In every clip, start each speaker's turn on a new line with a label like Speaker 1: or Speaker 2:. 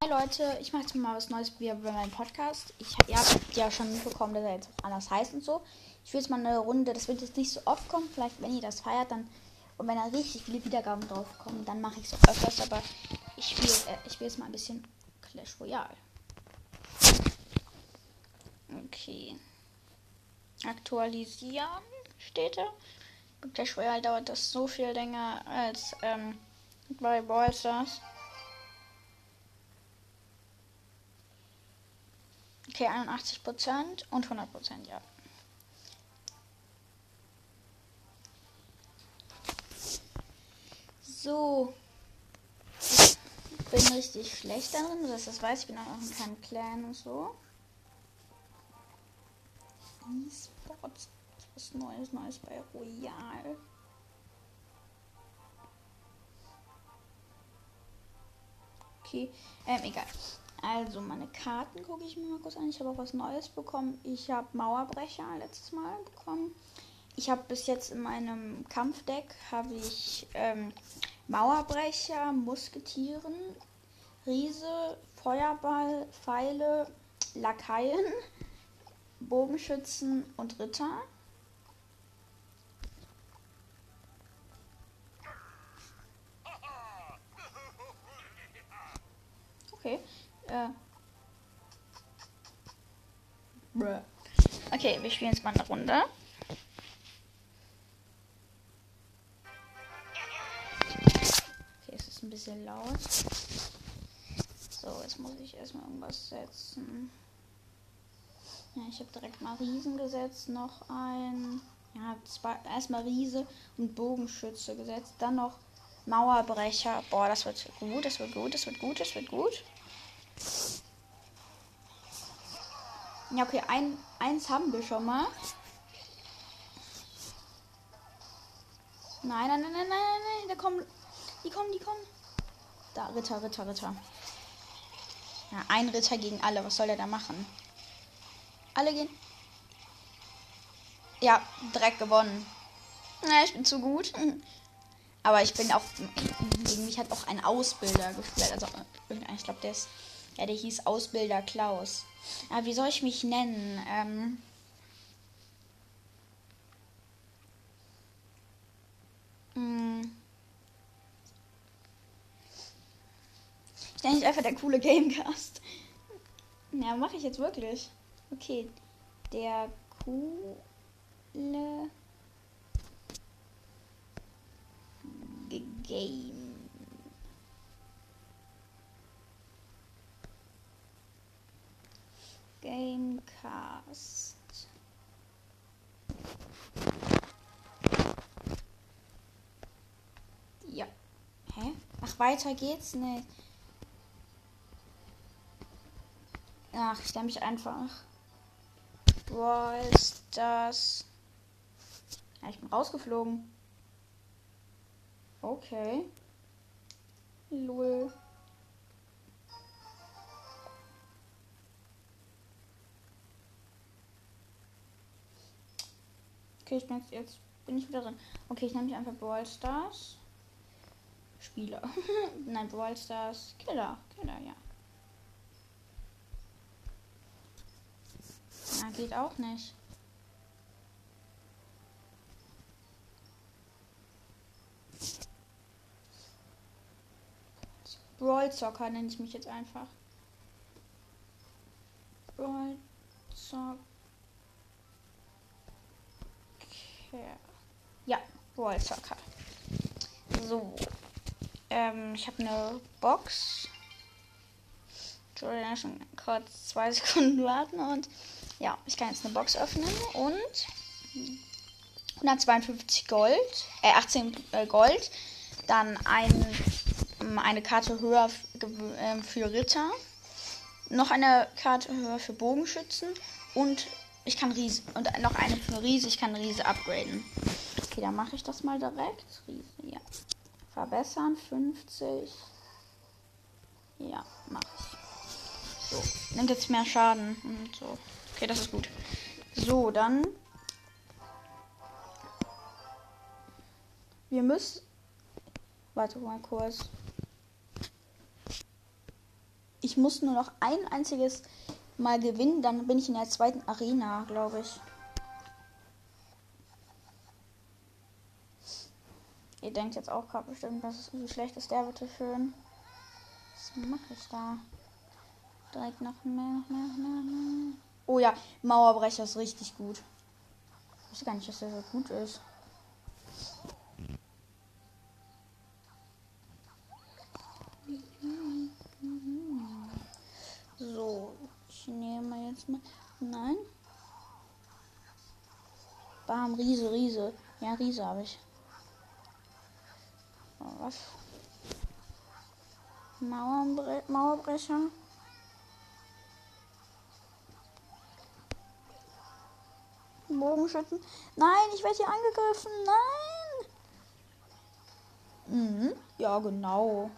Speaker 1: Hi Leute, ich mache jetzt mal was Neues bei meinem Podcast. Ich, ihr habt ja schon mitbekommen, dass er jetzt auch anders heißt und so. Ich will jetzt mal eine Runde, das wird jetzt nicht so oft kommen. Vielleicht, wenn ihr das feiert, dann und wenn da richtig viele Wiedergaben drauf kommen, dann mache ich es öfters. Aber ich spiele äh, ich spiel jetzt mal ein bisschen Clash Royale. Okay. Aktualisieren steht da. Bei Clash Royale dauert das so viel länger als ähm, bei Brawl Stars. Okay, 81% und 100%, ja. So. Ich bin richtig schlecht darin, dass das weiß. Ich bin auch in keinem Clan und so. E-Sports. Was Neues, Neues bei Royal. Okay, ähm, egal. Also, meine Karten gucke ich mir mal kurz an. Ich habe auch was Neues bekommen. Ich habe Mauerbrecher letztes Mal bekommen. Ich habe bis jetzt in meinem Kampfdeck habe ich ähm, Mauerbrecher, Musketieren, Riese, Feuerball, Pfeile, Lakaien, Bogenschützen und Ritter. Okay. Äh. Okay, wir spielen jetzt mal eine Runde. Okay, es ist ein bisschen laut. So, jetzt muss ich erstmal irgendwas setzen. Ja, ich habe direkt mal Riesen gesetzt, noch ein. Ja, erstmal Riese und Bogenschütze gesetzt. Dann noch Mauerbrecher. Boah, das wird gut, das wird gut, das wird gut, das wird gut. Ja, okay, ein, eins haben wir schon mal. Nein, nein, nein, nein, nein, nein, da kommen, die kommen, die kommen. Da, Ritter, Ritter, Ritter. Ja, ein Ritter gegen alle, was soll der da machen? Alle gehen. Ja, direkt gewonnen. Na, ich bin zu gut. Aber ich bin auch. Gegen mich hat auch ein Ausbilder gespielt. Also, ich glaube, der ist. Ja, der hieß Ausbilder Klaus. Aber wie soll ich mich nennen? Ähm. Hm. Ich nenne mich einfach der coole Gamecast. Ja, mache ich jetzt wirklich. Okay. Der coole Game. Gamecast. Ja. Hä? Ach, weiter geht's nicht. Ach, ich nenne mich einfach. Brawl das? Ja, ich bin rausgeflogen. Okay. Lul. Okay, ich bin jetzt, jetzt bin ich wieder drin. Okay, ich nenne mich einfach Brawl Stars. Spieler. Nein, Brawl Stars. Killer. Killer, ja. Na, geht auch nicht. Brawl Soccer nenne ich mich jetzt einfach. Brawl Soccer. Ja, Brawl Soccer. So. Ähm, ich habe eine Box. Entschuldigung, schon kurz zwei Sekunden warten und ja, ich kann jetzt eine Box öffnen und 152 Gold, äh 18 äh, Gold, dann ein eine Karte höher ähm, für Ritter, noch eine Karte höher für Bogenschützen und ich kann Riese und noch eine für Riese, ich kann Riese upgraden. Okay, dann mache ich das mal direkt. Riese, ja. Verbessern 50. Ja, mache ich. So, nimmt jetzt mehr Schaden und so. Okay, das ist gut. So, dann wir müssen Warte mal kurz. Ich muss nur noch ein einziges Mal gewinnen, dann bin ich in der zweiten Arena, glaube ich. Ihr denkt jetzt auch gerade bestimmt, dass es wie schlecht ist der bitte schön. Was mache ich da? Direkt noch mehr, noch mehr, noch mehr, mehr. Oh ja, Mauerbrecher ist richtig gut. Ich wusste gar nicht, dass der so gut ist. So, ich nehme jetzt mal. Nein. Bam, Riese, Riese. Ja, Riese habe ich. Was? Mauerbre Mauerbrecher. Bogenschützen. Nein, ich werde hier angegriffen. Nein. Mhm. Ja, genau.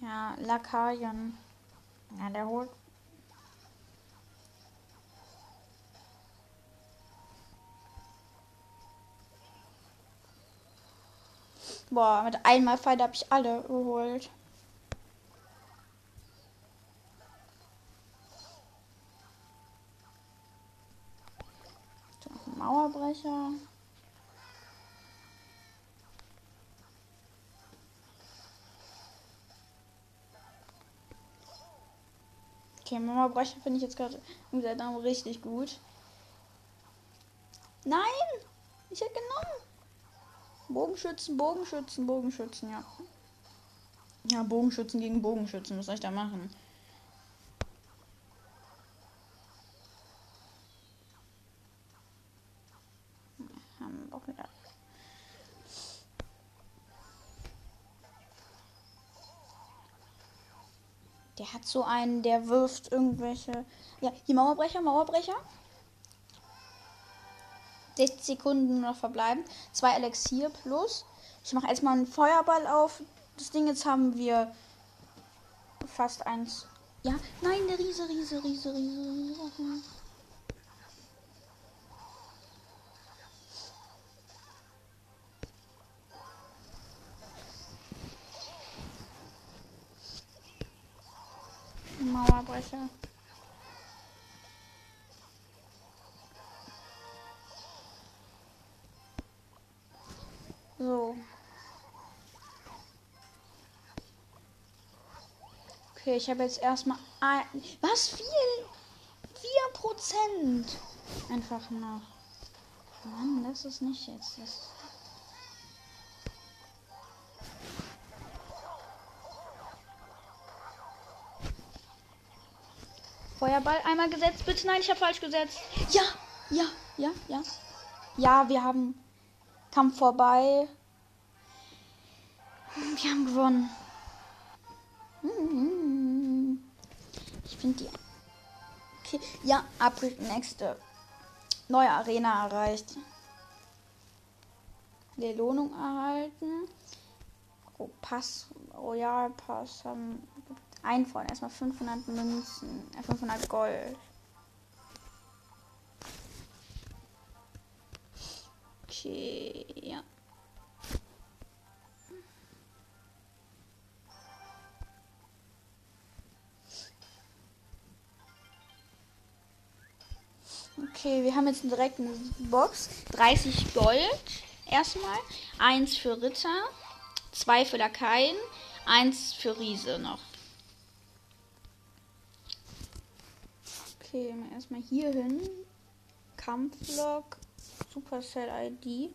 Speaker 1: Ja, Lakaien. Ja, der holt. Boah, mit einmal Fight habe ich alle geholt. Mauerbrecher. Okay, Mauerbrecher finde ich jetzt gerade im Name richtig gut. Nein! Ich hätte genommen. Bogenschützen, Bogenschützen, Bogenschützen, ja. Ja, Bogenschützen gegen Bogenschützen. Was soll ich da machen? Haben auch wieder. Der hat so einen, der wirft irgendwelche. Ja, die Mauerbrecher, Mauerbrecher. 60 Sekunden noch verbleiben. Zwei Elixier plus. Ich mache erstmal einen Feuerball auf. Das Ding jetzt haben wir fast eins. Ja, nein, der Riese, Riese, Riese, Riese, Riese. Mauerbrecher. So. Okay, ich habe jetzt erstmal ein. Was viel? 4% einfach noch. Mann, das ist nicht jetzt. Das Feuerball einmal gesetzt. Bitte nein, ich habe falsch gesetzt. Ja, ja, ja, ja. Ja, wir haben Kampf vorbei. Wir haben gewonnen. Ich finde die. Okay, ja, April nächste neue Arena erreicht. Belohnung erhalten. Oh, Pass, Royal Pass haben ein Freund erstmal 500 Münzen, 500 äh, Gold. Okay, ja. Okay, wir haben jetzt direkt eine Box. 30 Gold erstmal. Eins für Ritter. Zwei für Lakaien. Eins für Riese noch. Okay, erstmal hier hin. Kampflog. Supercell ID.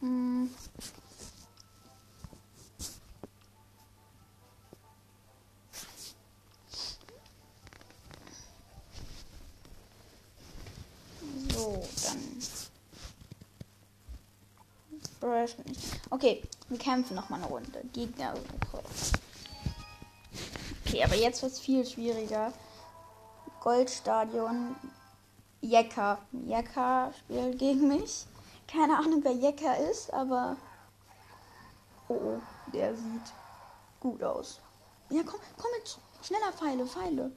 Speaker 1: Hm. So, dann. Okay, wir kämpfen noch mal eine Runde. Gegner. Okay, aber jetzt wird es viel schwieriger. Goldstadion. Jecker. Jecker spielt gegen mich. Keine Ahnung, wer Jecker ist, aber. Oh, oh, der sieht gut aus. Ja, komm, komm mit. Schneller Pfeile, Pfeile.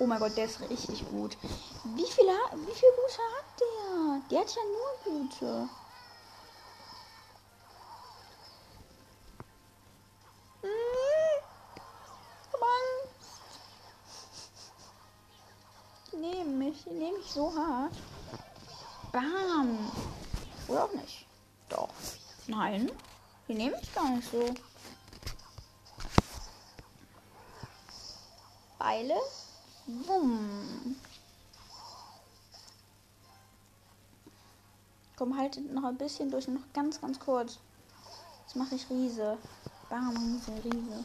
Speaker 1: Oh mein Gott, der ist richtig gut. Wie viele, wie viel gute hat der? Der hat ja nur gute. Hm. Mann. Die nehmen mich so hart. Bam. Oder auch nicht. Doch. Nein. Die nehmen mich gar nicht so. Beile. Wumm. Komm, haltet noch ein bisschen durch, noch ganz, ganz kurz. Jetzt mache ich Riese. Bam, Riese, Riese.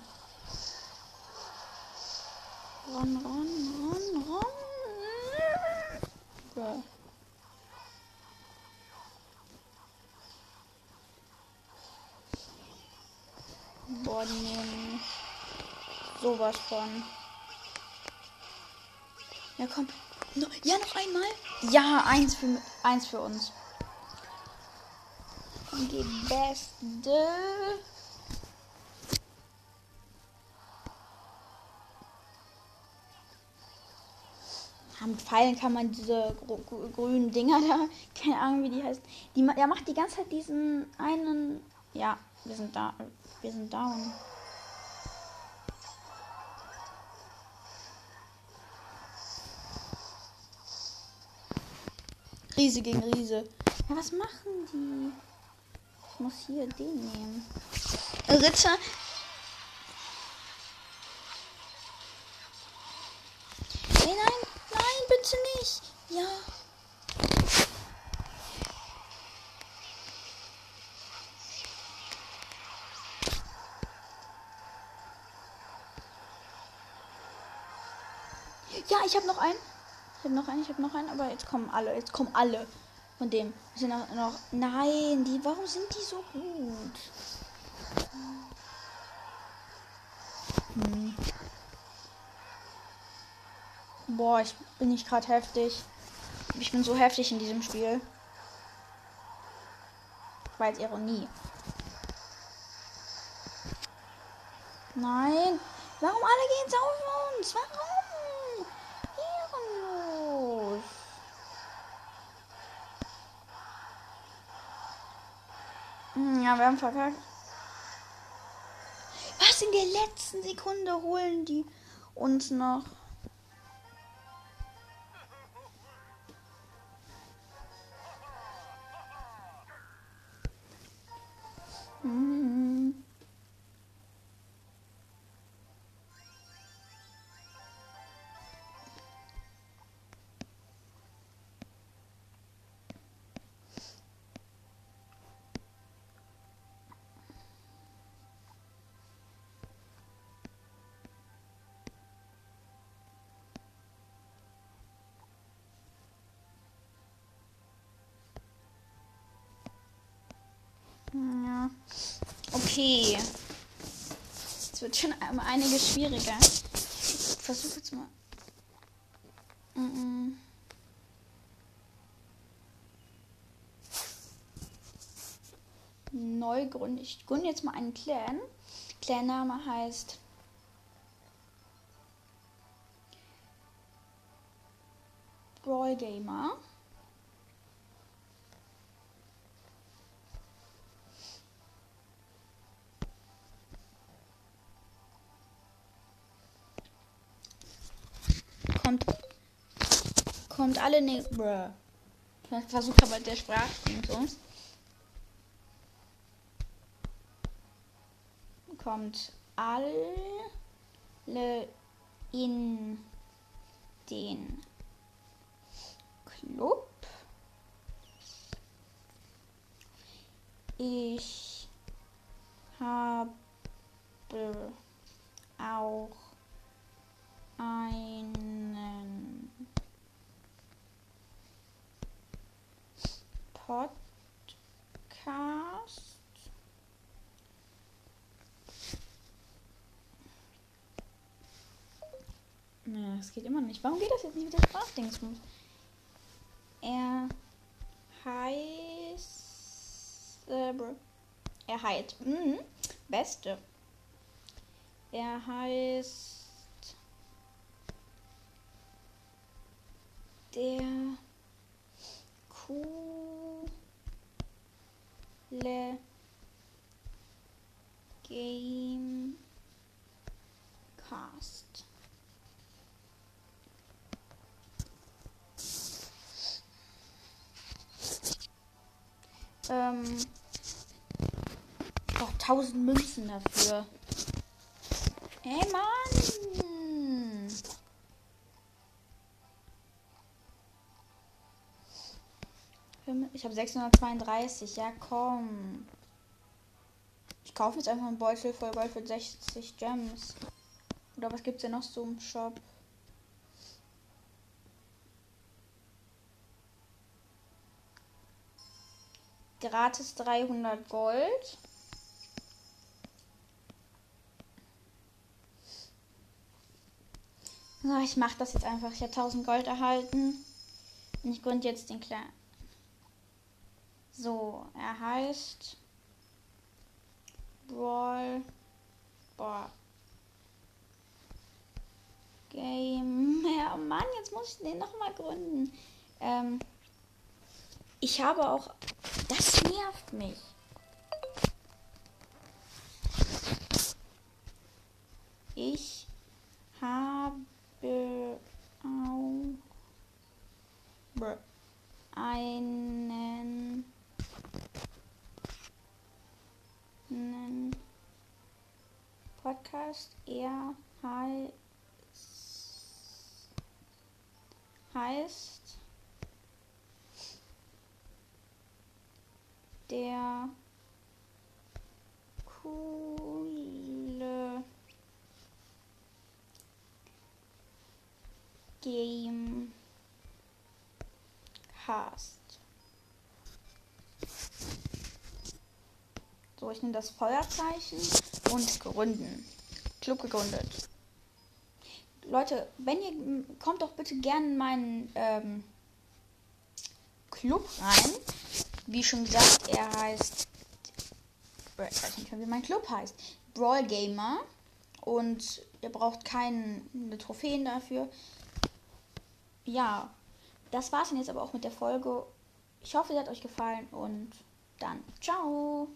Speaker 1: Ron, ron, ron, ron. So. Boah, die sowas von. Ja, komm. No, ja, noch einmal. Ja, eins für, eins für uns. Und die beste. Mit Pfeilen kann man diese gr grünen Dinger da, keine Ahnung wie die heißt. Die, er macht die ganze Zeit diesen einen. Ja, wir sind da. Wir sind down. Riese gegen Riese. Ja, was machen die? Ich muss hier den nehmen. Ritter. Ja. Ja, ich habe noch einen. Ich habe noch einen, ich habe noch einen, aber jetzt kommen alle, jetzt kommen alle von dem. Sind noch, noch nein, die, warum sind die so gut? Hm. Boah, ich bin nicht gerade heftig. Ich bin so heftig in diesem Spiel. Jetzt Ironie. Nein. Warum alle gehen so auf uns? Warum? Ehrenlos. Hm, Ja, wir haben verkackt. Was in der letzten Sekunde holen die uns noch? Mhm. Okay. Es wird schon einiges schwieriger. Ich versuche jetzt mal. Mhm. Neu gründen. Ich gründe jetzt mal einen Clan. Clan-Name heißt. Brawl Gamer. Kommt kommt alle ne Bruh. Ich aber der Sprachding so. Kommt alle in den Club. Ich habe auch einen Podcast. Naja, es geht immer nicht. Warum geht das jetzt nicht mit der Sprachdingsmus? Er heißt. Äh, er heißt. Mhm, beste. Er heißt. Der coole Gamecast. Ähm, doch 1000 Münzen dafür. Ey, Mann! Ich habe 632. Ja, komm. Ich kaufe jetzt einfach einen Beutel voll Gold für 60 Gems. Oder was gibt's denn noch so im Shop? Gratis 300 Gold. So, ich mache das jetzt einfach. Ich habe 1000 Gold erhalten. Und ich gründe jetzt den kleinen. So, er heißt Brawl Boah. Game. Ja, Mann, jetzt muss ich den nochmal gründen. Ähm, ich habe auch. Das nervt mich. Ich habe auch einen, einen Podcast. Er heißt, heißt der coole Game hast. So, ich nehme das Feuerzeichen und gründen. Club gegründet. Leute, wenn ihr kommt doch bitte gerne in meinen ähm, Club rein. Wie schon gesagt, er heißt. Ich weiß nicht wie mein Club heißt. Brawl Gamer. Und ihr braucht keine Trophäen dafür ja, das war's dann jetzt aber auch mit der Folge. Ich hoffe, sie hat euch gefallen und dann ciao.